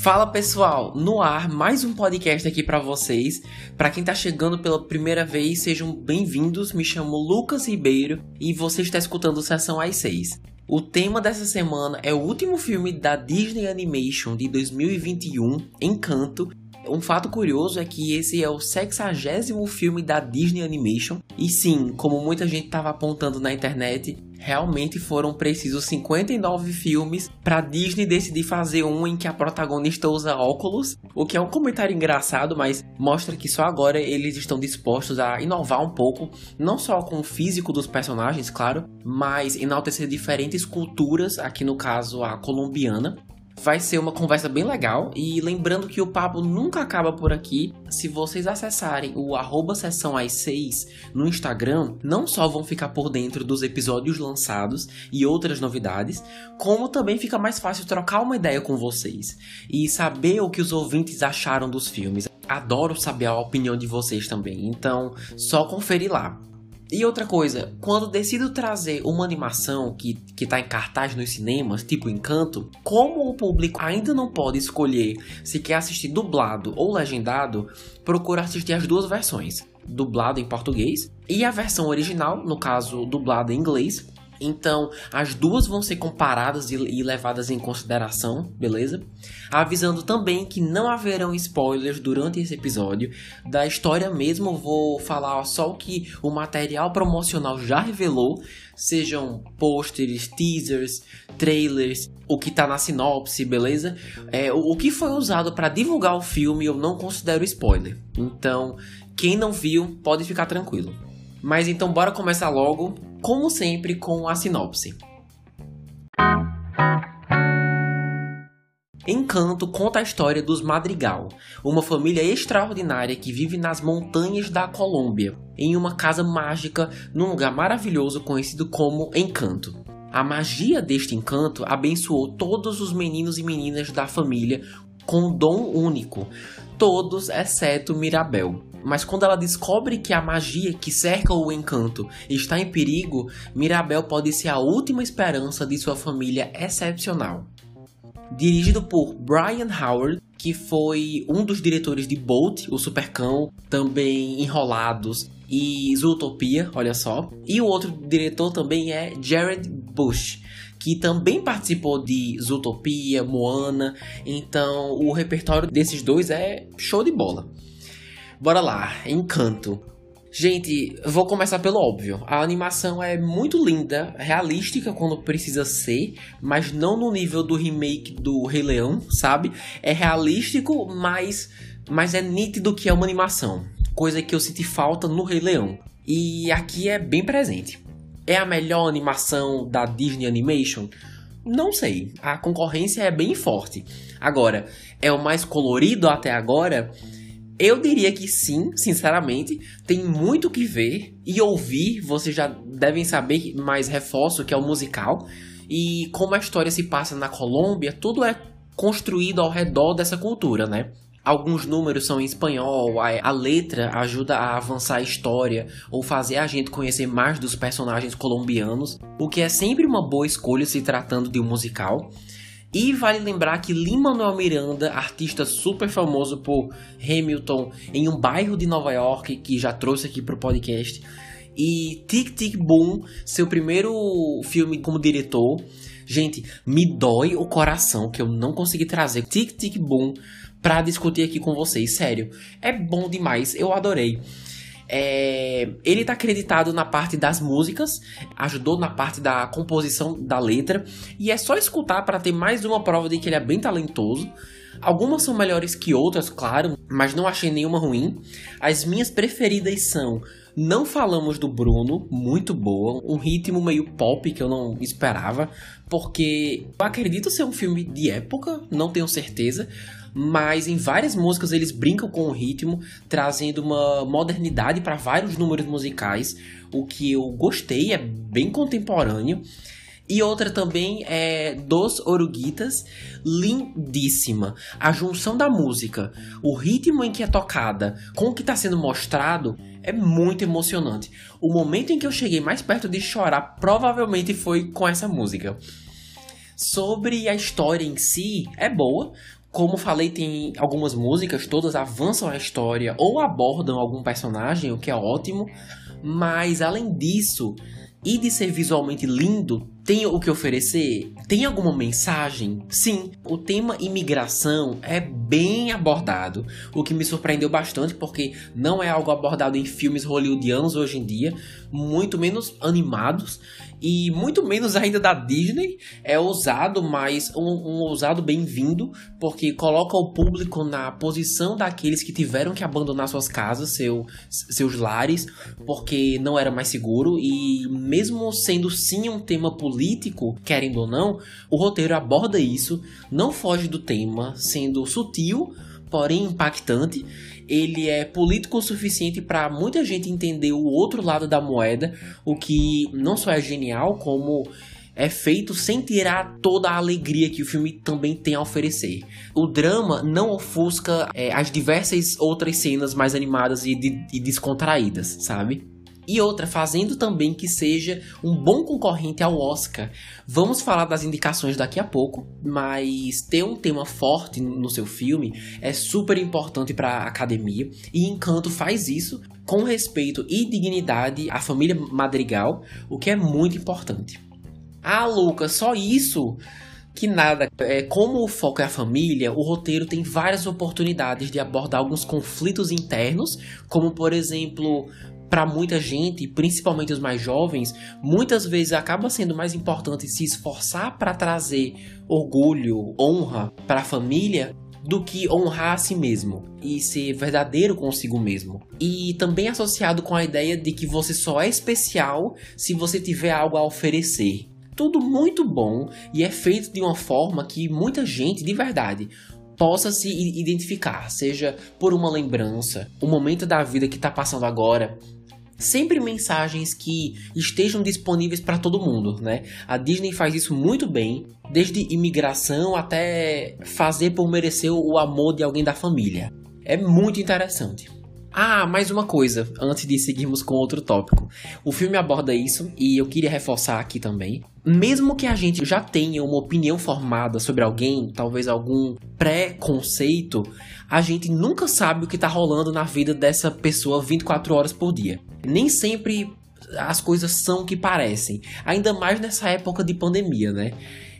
Fala pessoal, no ar mais um podcast aqui para vocês. Para quem tá chegando pela primeira vez, sejam bem-vindos. Me chamo Lucas Ribeiro e você está escutando Sessão às 6. O tema dessa semana é o último filme da Disney Animation de 2021, Encanto, um fato curioso é que esse é o sexagésimo filme da Disney Animation. E sim, como muita gente estava apontando na internet, realmente foram precisos 59 filmes para Disney decidir fazer um em que a protagonista usa óculos, o que é um comentário engraçado, mas mostra que só agora eles estão dispostos a inovar um pouco, não só com o físico dos personagens, claro, mas enaltecer diferentes culturas, aqui no caso a colombiana, Vai ser uma conversa bem legal e lembrando que o papo nunca acaba por aqui. Se vocês acessarem o arroba sessão às 6 no Instagram, não só vão ficar por dentro dos episódios lançados e outras novidades, como também fica mais fácil trocar uma ideia com vocês e saber o que os ouvintes acharam dos filmes. Adoro saber a opinião de vocês também, então só conferir lá. E outra coisa, quando decido trazer uma animação que, que tá em cartaz nos cinemas, tipo Encanto, como o público ainda não pode escolher se quer assistir dublado ou legendado, procuro assistir as duas versões. Dublado em português e a versão original, no caso dublada em inglês, então, as duas vão ser comparadas e levadas em consideração, beleza? Avisando também que não haverão spoilers durante esse episódio. Da história mesmo, vou falar só o que o material promocional já revelou, sejam pôsteres, teasers, trailers, o que tá na sinopse, beleza? É, o, o que foi usado para divulgar o filme eu não considero spoiler. Então, quem não viu, pode ficar tranquilo. Mas então bora começar logo como sempre, com a sinopse. Encanto conta a história dos Madrigal, uma família extraordinária que vive nas montanhas da Colômbia, em uma casa mágica num lugar maravilhoso conhecido como Encanto. A magia deste encanto abençoou todos os meninos e meninas da família com um dom único, todos exceto Mirabel. Mas quando ela descobre que a magia que cerca o encanto está em perigo, Mirabel pode ser a última esperança de sua família excepcional. Dirigido por Brian Howard, que foi um dos diretores de Bolt, o Supercão, também Enrolados e Zootopia, olha só. E o outro diretor também é Jared Bush, que também participou de Zootopia, Moana. Então, o repertório desses dois é show de bola. Bora lá, Encanto. Gente, vou começar pelo óbvio. A animação é muito linda, realística quando precisa ser, mas não no nível do remake do Rei Leão, sabe? É realístico, mas, mas é nítido que é uma animação. Coisa que eu senti falta no Rei Leão. E aqui é bem presente. É a melhor animação da Disney Animation? Não sei. A concorrência é bem forte. Agora, é o mais colorido até agora? Eu diria que sim, sinceramente. Tem muito que ver e ouvir. Vocês já devem saber, mas reforço que é o musical. E como a história se passa na Colômbia, tudo é construído ao redor dessa cultura, né? Alguns números são em espanhol, a, a, letra ajuda a avançar a história ou fazer a gente conhecer mais dos personagens colombianos, o que é sempre uma boa escolha se tratando de um musical. E vale lembrar que Lin-Manuel Miranda, artista super famoso por Hamilton em um bairro de Nova York, que já trouxe aqui pro podcast, e Tic Tic Boom, seu primeiro filme como diretor. Gente, me dói o coração que eu não consegui trazer Tic Tic Boom para discutir aqui com vocês, sério. É bom demais, eu adorei. É, ele está acreditado na parte das músicas, ajudou na parte da composição da letra, e é só escutar para ter mais uma prova de que ele é bem talentoso. Algumas são melhores que outras, claro, mas não achei nenhuma ruim. As minhas preferidas são Não Falamos do Bruno, muito boa, um ritmo meio pop que eu não esperava, porque eu acredito ser um filme de época, não tenho certeza, mas em várias músicas eles brincam com o ritmo, trazendo uma modernidade para vários números musicais, o que eu gostei, é bem contemporâneo. E outra também é Dos Oruguitas, lindíssima. A junção da música, o ritmo em que é tocada com o que está sendo mostrado é muito emocionante. O momento em que eu cheguei mais perto de chorar provavelmente foi com essa música. Sobre a história em si, é boa. Como falei, tem algumas músicas, todas avançam a história ou abordam algum personagem, o que é ótimo. Mas além disso, e de ser visualmente lindo, tem o que oferecer? Tem alguma mensagem? Sim, o tema imigração é bem abordado, o que me surpreendeu bastante porque não é algo abordado em filmes hollywoodianos hoje em dia, muito menos animados e muito menos ainda da Disney. É ousado, mas um, um ousado bem-vindo, porque coloca o público na posição daqueles que tiveram que abandonar suas casas, seu, seus lares, porque não era mais seguro. E mesmo sendo sim um tema político, querendo ou não, o roteiro aborda isso, não foge do tema, sendo sutil porém impactante. Ele é político o suficiente para muita gente entender o outro lado da moeda, o que não só é genial, como é feito sem tirar toda a alegria que o filme também tem a oferecer. O drama não ofusca é, as diversas outras cenas mais animadas e, de, e descontraídas, sabe? E outra, fazendo também que seja um bom concorrente ao Oscar. Vamos falar das indicações daqui a pouco, mas ter um tema forte no seu filme é super importante para a academia e Encanto faz isso com respeito e dignidade à família Madrigal, o que é muito importante. Ah, Lucas, só isso? que nada. É, como o foco é a família, o roteiro tem várias oportunidades de abordar alguns conflitos internos, como por exemplo para muita gente, principalmente os mais jovens, muitas vezes acaba sendo mais importante se esforçar para trazer orgulho, honra para a família do que honrar a si mesmo e ser verdadeiro consigo mesmo. E também associado com a ideia de que você só é especial se você tiver algo a oferecer. Tudo muito bom e é feito de uma forma que muita gente, de verdade, possa se identificar, seja por uma lembrança, o momento da vida que está passando agora, sempre mensagens que estejam disponíveis para todo mundo, né? A Disney faz isso muito bem, desde imigração até fazer por merecer o amor de alguém da família. É muito interessante. Ah, mais uma coisa, antes de seguirmos com outro tópico. O filme aborda isso e eu queria reforçar aqui também. Mesmo que a gente já tenha uma opinião formada sobre alguém, talvez algum pré-conceito, a gente nunca sabe o que tá rolando na vida dessa pessoa 24 horas por dia. Nem sempre as coisas são o que parecem, ainda mais nessa época de pandemia, né?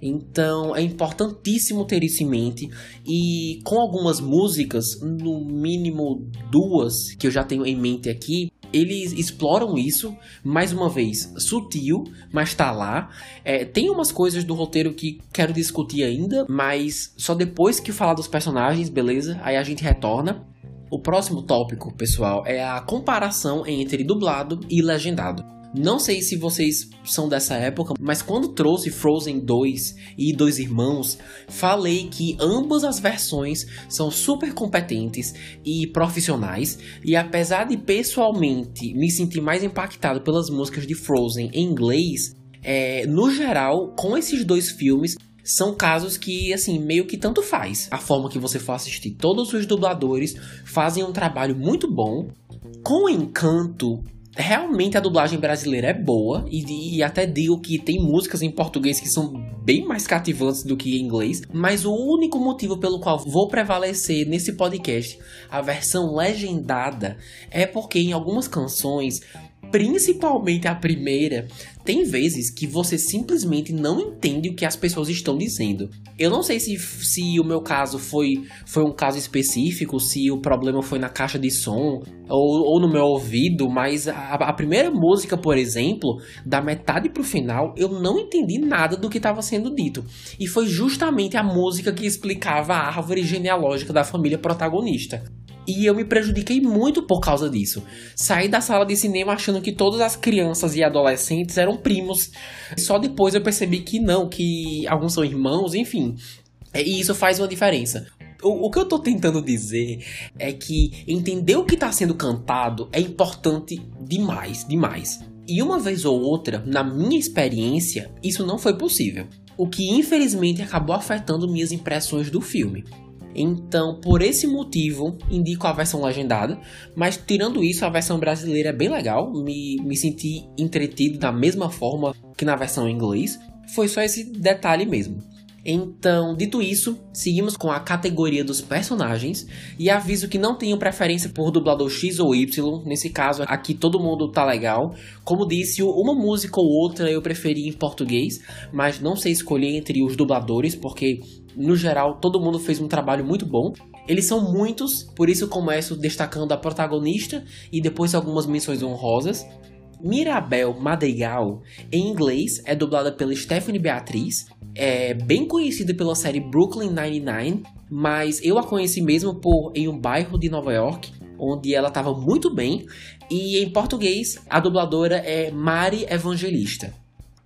Então é importantíssimo ter isso em mente. E com algumas músicas, no mínimo duas que eu já tenho em mente aqui, eles exploram isso, mais uma vez, sutil, mas tá lá. É, tem umas coisas do roteiro que quero discutir ainda, mas só depois que falar dos personagens, beleza? Aí a gente retorna. O próximo tópico, pessoal, é a comparação entre dublado e legendado. Não sei se vocês são dessa época, mas quando trouxe Frozen 2 e Dois Irmãos, falei que ambas as versões são super competentes e profissionais, e apesar de pessoalmente me sentir mais impactado pelas músicas de Frozen em inglês, é, no geral, com esses dois filmes, são casos que, assim, meio que tanto faz. A forma que você for assistir. Todos os dubladores fazem um trabalho muito bom. Com Encanto, realmente a dublagem brasileira é boa e, e, até digo que tem músicas em português que são bem mais cativantes do que em inglês, mas o único motivo pelo qual vou prevalecer nesse podcast a versão legendada é porque em algumas canções principalmente a primeira, tem vezes que você simplesmente não entende o que as pessoas estão dizendo. Eu não sei se, se o meu caso foi, foi um caso específico, se o problema foi na caixa de som ou, ou no meu ouvido, mas a, a primeira música, por exemplo, da metade pro final, eu não entendi nada do que estava sendo dito. E foi justamente a música que explicava a árvore genealógica da família protagonista. E eu me prejudiquei muito por causa disso. Saí da sala de cinema achando que todas as crianças e adolescentes eram primos. Só depois eu percebi que não, que alguns são irmãos, enfim. E isso faz uma diferença. O, o que eu tô tentando dizer é que entender o que está sendo cantado é importante demais, demais. E uma vez ou outra, na minha experiência, isso não foi possível. O que infelizmente acabou afetando minhas impressões do filme. Então, por esse motivo, indico a versão legendada. Mas, tirando isso, a versão brasileira é bem legal. Me, me senti entretido da mesma forma que na versão em inglês. Foi só esse detalhe mesmo. Então, dito isso, seguimos com a categoria dos personagens e aviso que não tenho preferência por dublador X ou Y, nesse caso aqui todo mundo tá legal. Como disse, uma música ou outra eu preferi em português, mas não sei escolher entre os dubladores porque no geral todo mundo fez um trabalho muito bom. Eles são muitos, por isso começo destacando a protagonista e depois algumas menções honrosas. Mirabel Madrigal, em inglês, é dublada pela Stephanie Beatriz, é bem conhecida pela série Brooklyn Nine-Nine, mas eu a conheci mesmo por em um bairro de Nova York, onde ela estava muito bem, e em português a dubladora é Mari Evangelista.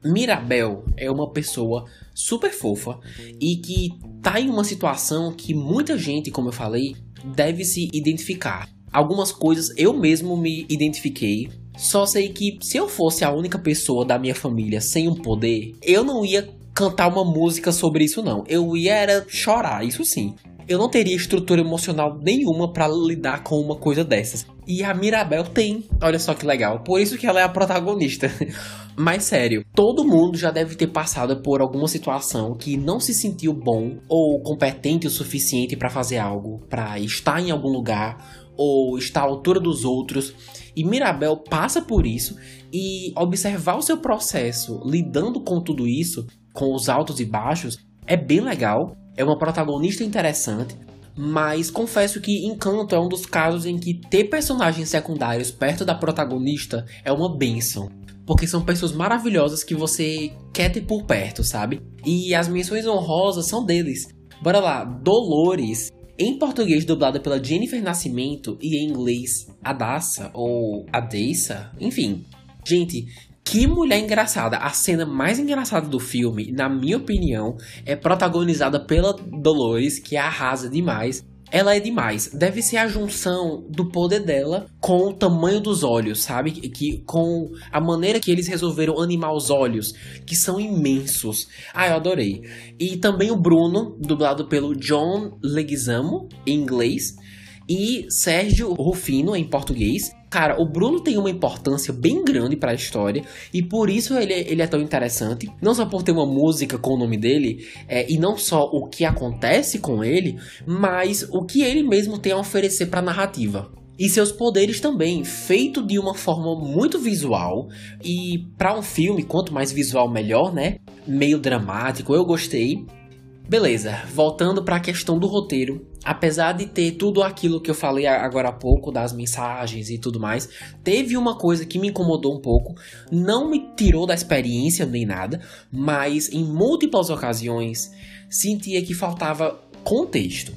Mirabel é uma pessoa super fofa e que tá em uma situação que muita gente, como eu falei, deve se identificar. Algumas coisas eu mesmo me identifiquei. Só sei que se eu fosse a única pessoa da minha família sem um poder, eu não ia cantar uma música sobre isso, não. Eu ia era chorar, isso sim. Eu não teria estrutura emocional nenhuma para lidar com uma coisa dessas. E a Mirabel tem. Olha só que legal. Por isso que ela é a protagonista. Mas sério, todo mundo já deve ter passado por alguma situação que não se sentiu bom ou competente o suficiente para fazer algo, para estar em algum lugar ou estar à altura dos outros. E Mirabel passa por isso e observar o seu processo lidando com tudo isso com os altos e baixos, é bem legal, é uma protagonista interessante, mas confesso que Encanto é um dos casos em que ter personagens secundários perto da protagonista é uma benção. Porque são pessoas maravilhosas que você quer ter por perto, sabe? E as menções honrosas são deles. Bora lá, Dolores, em português dublada pela Jennifer Nascimento e em inglês Adassa ou Adeissa, enfim. Gente, que mulher engraçada! A cena mais engraçada do filme, na minha opinião, é protagonizada pela Dolores, que arrasa demais. Ela é demais. Deve ser a junção do poder dela com o tamanho dos olhos, sabe? Que com a maneira que eles resolveram animar os olhos, que são imensos. Ah, eu adorei. E também o Bruno, dublado pelo John Leguizamo, em inglês, e Sérgio Rufino em português. Cara, o Bruno tem uma importância bem grande para a história e por isso ele, ele é tão interessante. Não só por ter uma música com o nome dele é, e não só o que acontece com ele, mas o que ele mesmo tem a oferecer para a narrativa e seus poderes também, feito de uma forma muito visual e para um filme, quanto mais visual melhor, né? Meio dramático, eu gostei. Beleza, voltando para a questão do roteiro, apesar de ter tudo aquilo que eu falei agora há pouco das mensagens e tudo mais, teve uma coisa que me incomodou um pouco, não me tirou da experiência nem nada, mas em múltiplas ocasiões sentia que faltava contexto.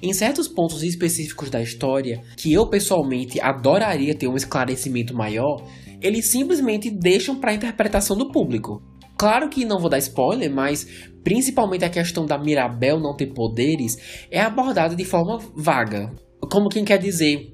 Em certos pontos específicos da história, que eu pessoalmente adoraria ter um esclarecimento maior, eles simplesmente deixam para a interpretação do público. Claro que não vou dar spoiler, mas principalmente a questão da Mirabel não ter poderes é abordada de forma vaga. Como quem quer dizer,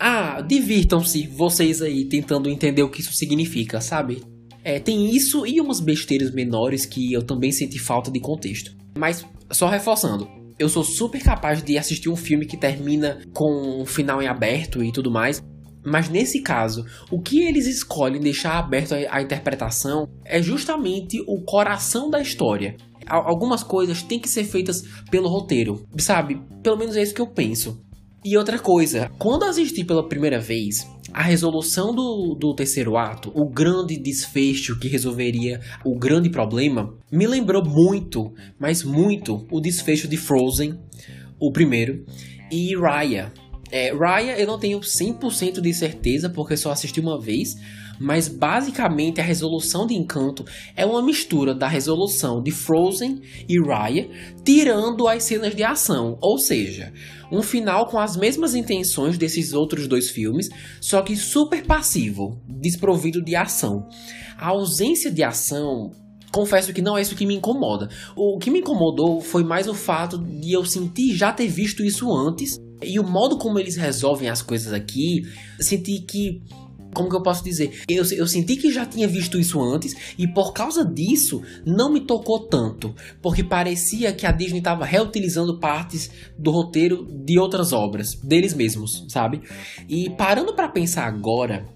ah, divirtam-se vocês aí tentando entender o que isso significa, sabe? É, tem isso e umas besteiras menores que eu também senti falta de contexto. Mas, só reforçando, eu sou super capaz de assistir um filme que termina com um final em aberto e tudo mais, mas nesse caso, o que eles escolhem deixar aberto à interpretação é justamente o coração da história. Algumas coisas têm que ser feitas pelo roteiro, sabe? Pelo menos é isso que eu penso. E outra coisa, quando assisti pela primeira vez, a resolução do, do terceiro ato, o grande desfecho que resolveria o grande problema, me lembrou muito, mas muito, o desfecho de Frozen, o primeiro, e Raya, é, Raya eu não tenho 100% de certeza porque só assisti uma vez, mas basicamente a resolução de Encanto é uma mistura da resolução de Frozen e Raya, tirando as cenas de ação, ou seja, um final com as mesmas intenções desses outros dois filmes, só que super passivo, desprovido de ação. A ausência de ação confesso que não é isso que me incomoda. O que me incomodou foi mais o fato de eu sentir já ter visto isso antes e o modo como eles resolvem as coisas aqui, senti que como que eu posso dizer? Eu, eu senti que já tinha visto isso antes e por causa disso não me tocou tanto, porque parecia que a Disney estava reutilizando partes do roteiro de outras obras, deles mesmos, sabe? E parando para pensar agora,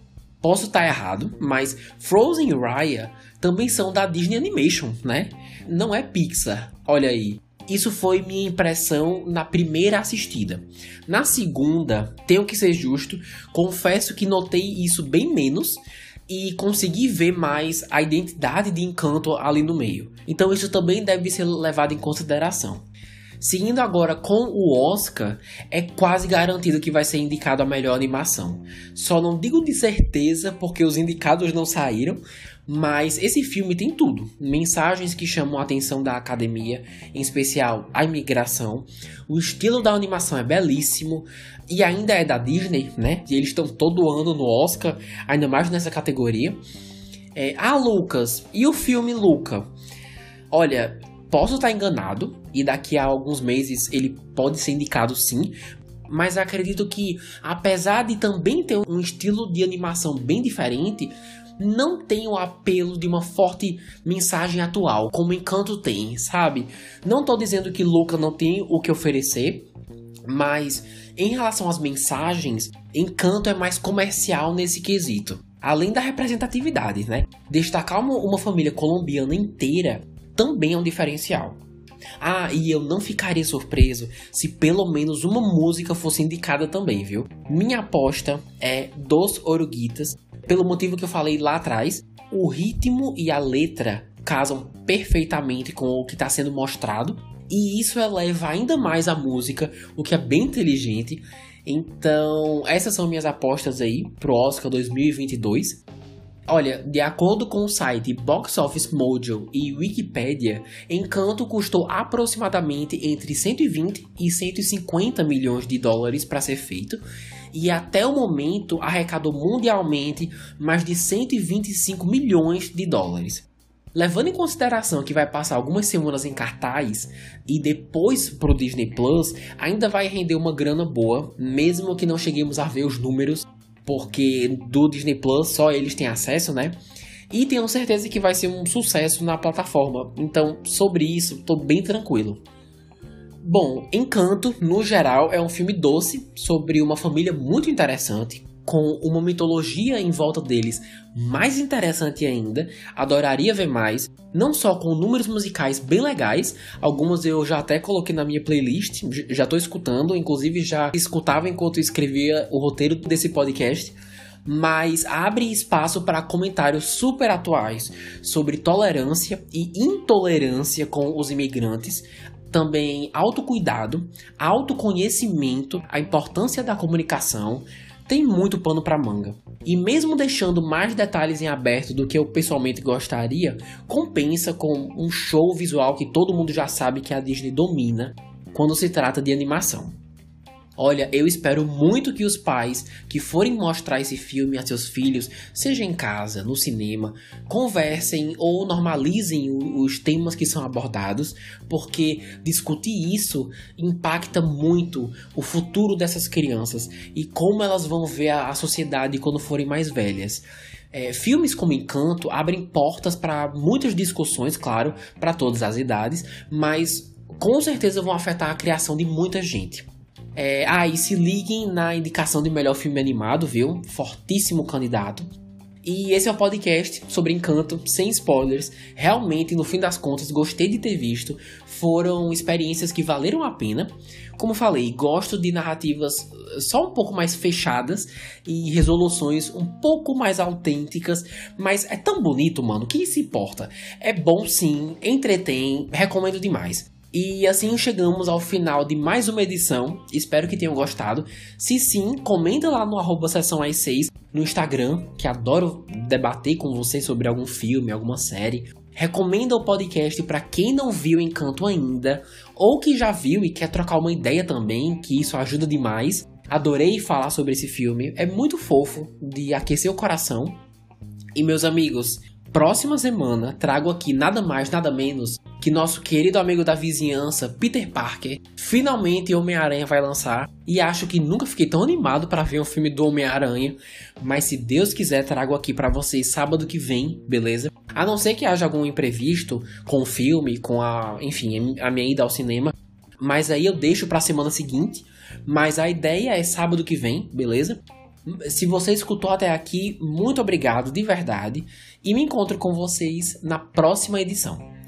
Posso estar errado, mas Frozen e Raya também são da Disney Animation, né? Não é Pixar. Olha aí. Isso foi minha impressão na primeira assistida. Na segunda, tenho que ser justo, confesso que notei isso bem menos e consegui ver mais a identidade de encanto ali no meio. Então isso também deve ser levado em consideração. Seguindo agora com o Oscar, é quase garantido que vai ser indicado a melhor animação. Só não digo de certeza porque os indicados não saíram, mas esse filme tem tudo: mensagens que chamam a atenção da academia, em especial a imigração. O estilo da animação é belíssimo e ainda é da Disney, né? E eles estão todo ano no Oscar, ainda mais nessa categoria. É, ah, Lucas, e o filme Luca? Olha, Posso estar enganado e daqui a alguns meses ele pode ser indicado sim, mas acredito que apesar de também ter um estilo de animação bem diferente, não tem o apelo de uma forte mensagem atual, como Encanto tem, sabe? Não tô dizendo que Luca não tem o que oferecer, mas em relação às mensagens, Encanto é mais comercial nesse quesito. Além da representatividade, né? Destacar uma, uma família colombiana inteira também é um diferencial. Ah, e eu não ficaria surpreso se pelo menos uma música fosse indicada também, viu? Minha aposta é dos Oruguitas, pelo motivo que eu falei lá atrás. O ritmo e a letra casam perfeitamente com o que está sendo mostrado, e isso eleva ainda mais a música, o que é bem inteligente. Então, essas são minhas apostas aí pro Oscar 2022. Olha, de acordo com o site Box Office Mojo e Wikipedia, Encanto custou aproximadamente entre 120 e 150 milhões de dólares para ser feito, e até o momento arrecadou mundialmente mais de 125 milhões de dólares. Levando em consideração que vai passar algumas semanas em cartaz e depois pro Disney Plus, ainda vai render uma grana boa, mesmo que não cheguemos a ver os números porque do Disney Plus só eles têm acesso, né? E tenho certeza que vai ser um sucesso na plataforma. Então, sobre isso, estou bem tranquilo. Bom, Encanto, no geral, é um filme doce sobre uma família muito interessante, com uma mitologia em volta deles mais interessante ainda, adoraria ver mais, não só com números musicais bem legais, algumas eu já até coloquei na minha playlist, já tô escutando, inclusive já escutava enquanto escrevia o roteiro desse podcast, mas abre espaço para comentários super atuais sobre tolerância e intolerância com os imigrantes, também autocuidado, autoconhecimento, a importância da comunicação, tem muito pano para manga. E mesmo deixando mais detalhes em aberto do que eu pessoalmente gostaria, compensa com um show visual que todo mundo já sabe que a Disney domina quando se trata de animação. Olha, eu espero muito que os pais que forem mostrar esse filme a seus filhos, seja em casa, no cinema, conversem ou normalizem os temas que são abordados, porque discutir isso impacta muito o futuro dessas crianças e como elas vão ver a sociedade quando forem mais velhas. É, filmes como Encanto abrem portas para muitas discussões, claro, para todas as idades, mas com certeza vão afetar a criação de muita gente. É, e se liguem na indicação de melhor filme animado, viu? Fortíssimo candidato. E esse é o podcast sobre Encanto, sem spoilers. Realmente, no fim das contas, gostei de ter visto. Foram experiências que valeram a pena. Como falei, gosto de narrativas eh, só um pouco mais fechadas e resoluções um pouco mais autênticas. Mas é tão bonito, mano. Quem se importa? É bom sim, entretém, recomendo demais. E assim chegamos ao final de mais uma edição. Espero que tenham gostado. Se sim, comenta lá no arroba sessão 6 no Instagram, que adoro debater com vocês sobre algum filme, alguma série. Recomenda o podcast para quem não viu Encanto ainda, ou que já viu e quer trocar uma ideia também, que isso ajuda demais. Adorei falar sobre esse filme, é muito fofo, de aquecer o coração. E meus amigos, próxima semana trago aqui nada mais, nada menos que nosso querido amigo da vizinhança, Peter Parker, finalmente Homem-Aranha vai lançar. E acho que nunca fiquei tão animado para ver um filme do Homem-Aranha. Mas se Deus quiser, trago aqui para vocês sábado que vem, beleza? A não ser que haja algum imprevisto com o filme, com a, enfim, a minha ida ao cinema. Mas aí eu deixo para a semana seguinte. Mas a ideia é sábado que vem, beleza? Se você escutou até aqui, muito obrigado de verdade e me encontro com vocês na próxima edição.